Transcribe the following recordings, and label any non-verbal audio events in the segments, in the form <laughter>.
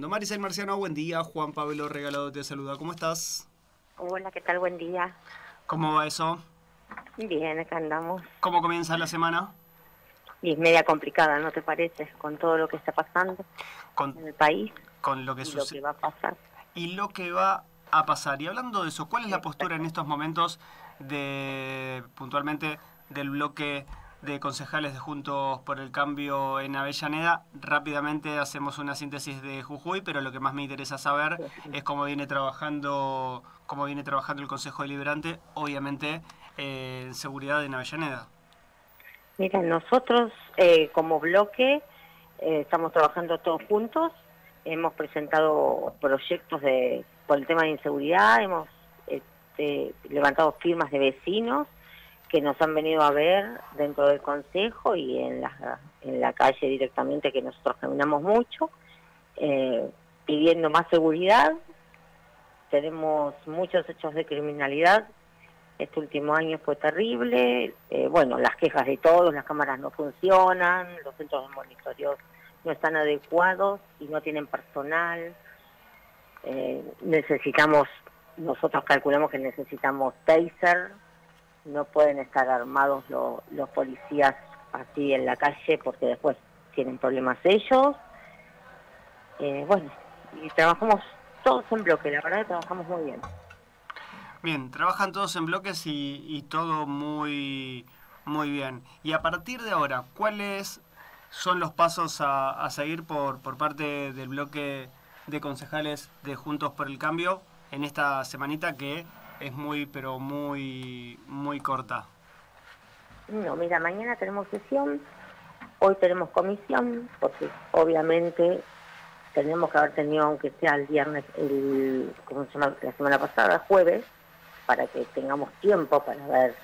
Maricel Marciano, buen día. Juan Pablo Regalado te saluda. ¿Cómo estás? Hola, ¿qué tal? Buen día. ¿Cómo va eso? Bien, acá andamos. ¿Cómo comienza la semana? Y es media complicada, ¿no te parece? Con todo lo que está pasando Con, en el país con lo que y lo que va a pasar. y lo que va a pasar. Y hablando de eso, ¿cuál es la postura en estos momentos de puntualmente del bloque de concejales de Juntos por el Cambio en Avellaneda? Rápidamente hacemos una síntesis de Jujuy, pero lo que más me interesa saber es cómo viene trabajando cómo viene trabajando el Consejo Deliberante, obviamente en seguridad en Avellaneda. Mira, nosotros eh, como bloque eh, estamos trabajando todos juntos. Hemos presentado proyectos de por el tema de inseguridad, hemos este, levantado firmas de vecinos que nos han venido a ver dentro del consejo y en la, en la calle directamente que nosotros caminamos mucho, eh, pidiendo más seguridad. Tenemos muchos hechos de criminalidad. Este último año fue terrible. Eh, bueno, las quejas de todos, las cámaras no funcionan, los centros de monitoreo no están adecuados y no tienen personal. Eh, necesitamos, nosotros calculamos que necesitamos taser, no pueden estar armados lo- los policías así en la calle porque después tienen problemas ellos. Eh, bueno, y trabajamos todos en bloque, la verdad que trabajamos muy bien. Bien, trabajan todos en bloques y, y todo muy, muy bien. Y a partir de ahora, ¿cuáles son los pasos a, a seguir por, por parte del bloque de concejales de Juntos por el Cambio en esta semanita que es muy, pero muy, muy corta? No, mira, mañana tenemos sesión, hoy tenemos comisión, porque obviamente tenemos que haber tenido, aunque sea el viernes, el, ¿cómo se llama? la semana pasada, jueves, para que tengamos tiempo para ver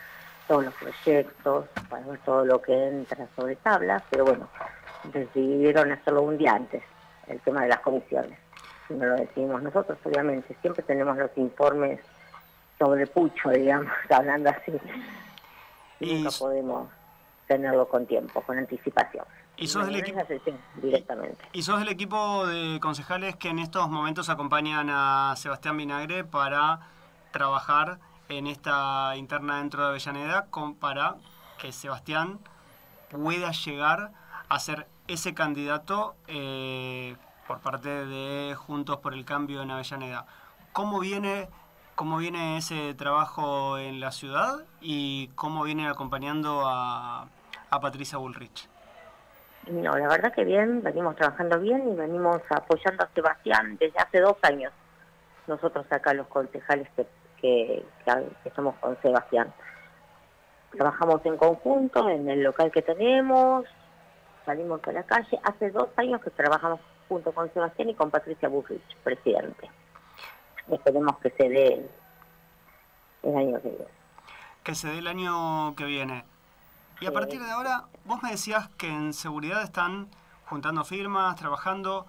todos los proyectos, para ver todo lo que entra sobre tablas, pero bueno, decidieron hacerlo un día antes, el tema de las comisiones. Si no lo decidimos nosotros, obviamente, siempre tenemos los informes sobre pucho, digamos, <laughs> hablando así. Y Nunca podemos tenerlo con tiempo, con anticipación. ¿Y sos del equipo? directamente. Y sos del equipo de concejales que en estos momentos acompañan a Sebastián Vinagre para trabajar en esta interna dentro de Avellaneda con, para que Sebastián pueda llegar a ser ese candidato eh, por parte de Juntos por el Cambio en Avellaneda. ¿Cómo viene, ¿Cómo viene ese trabajo en la ciudad y cómo viene acompañando a, a Patricia Bullrich? No, la verdad que bien, venimos trabajando bien y venimos apoyando a Sebastián desde hace dos años. Nosotros acá los concejales que- que estamos con Sebastián. Trabajamos en conjunto en el local que tenemos, salimos a la calle. Hace dos años que trabajamos junto con Sebastián y con Patricia Bullrich, presidente. Esperemos que se dé el año que viene. que se dé el año que viene. Y a partir de ahora, vos me decías que en seguridad están juntando firmas, trabajando.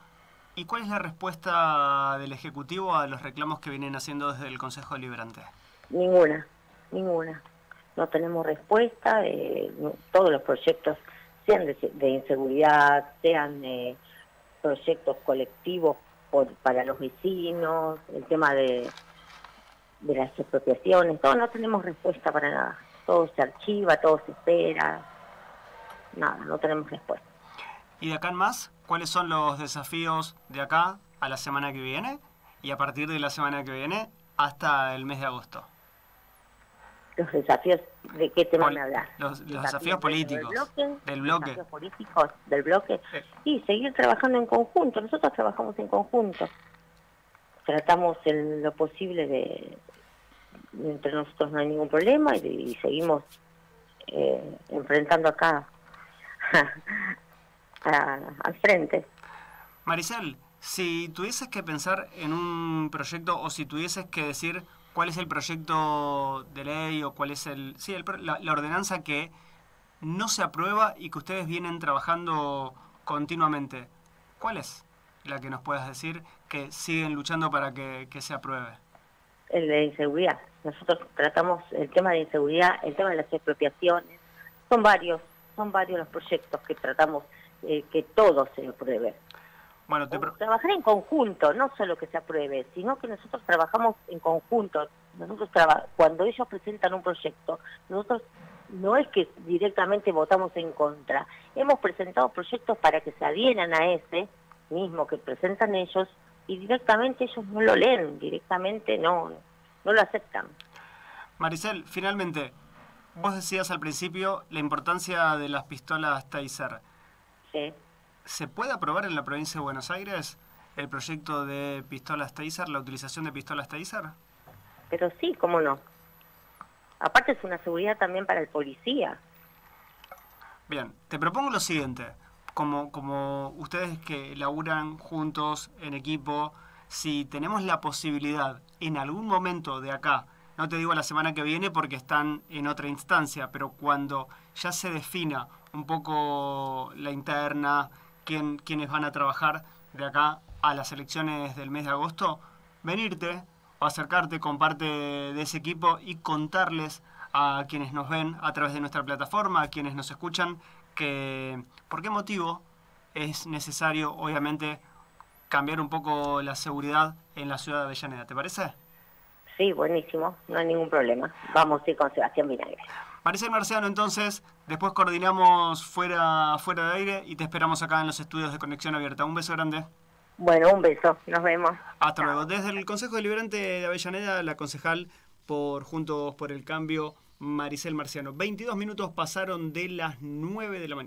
¿Y cuál es la respuesta del Ejecutivo a los reclamos que vienen haciendo desde el Consejo Deliberante? Ninguna, ninguna. No tenemos respuesta. eh, todos los proyectos, sean de, de inseguridad, sean eh, proyectos colectivos por- para los vecinos, el tema de, de las expropiaciones, todo no tenemos respuesta para nada. Todo se archiva, todo se espera. Nada, no tenemos respuesta. Y de acá en más, ¿cuáles son los desafíos de acá a la semana que viene? Y a partir de la semana que viene hasta el mes de agosto. Los desafíos, ¿de qué tema Pol- me hablas? los- los desafíos políticos, Del bloque, del bloque. Desafíos políticos del bloque. Eh. Y seguir trabajando en conjunto. Nosotros trabajamos en conjunto. Tratamos en lo posible de... Entre nosotros no hay ningún problema y, y seguimos eh, enfrentando acá <laughs> a- al frente. Maricel, si tuvieses que pensar en un proyecto o si tuvieses que decir cuál es el proyecto de ley o cuál es el, sí, el la, la ordenanza que no se aprueba y que ustedes vienen trabajando continuamente, ¿cuál es la que nos puedas decir que siguen luchando para que, que se apruebe? El de inseguridad. Nosotros tratamos el tema de inseguridad, el tema de las expropiaciones. Son varios, son varios los proyectos que tratamos eh, que todo se apruebe. Bueno, Trabajar en conjunto, no solo que se apruebe, sino que nosotros trabajamos en conjunto. Nosotros traba cuando ellos presentan un proyecto, nosotros no es que directamente votamos en contra. Hemos presentado proyectos para que se adhieran a ese mismo que presentan ellos y directamente ellos no lo leen, directamente no, no lo aceptan. Maricel, finalmente, vos decías al principio la importancia de las pistolas Taser. Sí. ¿Se puede aprobar en la provincia de Buenos Aires el proyecto de pistolas Taser, la utilización de pistolas Taser? Pero sí, ¿cómo no? Aparte es una seguridad también para el policía. Bien, te propongo lo siguiente. Como, como ustedes que laburan juntos, en equipo, si tenemos la posibilidad en algún momento de acá, no te digo la semana que viene porque están en otra instancia, pero cuando ya se defina un poco la interna, quién, quiénes van a trabajar de acá a las elecciones del mes de agosto, venirte o acercarte con parte de ese equipo y contarles a quienes nos ven a través de nuestra plataforma, a quienes nos escuchan, que por qué motivo es necesario, obviamente, cambiar un poco la seguridad en la ciudad de Avellaneda. ¿Te parece? Sí, buenísimo, no hay ningún problema. Vamos a ir con Sebastián Vinagre. Maricel Marciano, entonces, después coordinamos fuera, fuera de aire y te esperamos acá en los estudios de Conexión Abierta. Un beso grande. Bueno, un beso, nos vemos. Hasta luego. Desde el Consejo Deliberante de Avellaneda, la concejal por Juntos por el Cambio, Maricel Marciano. 22 minutos pasaron de las 9 de la mañana.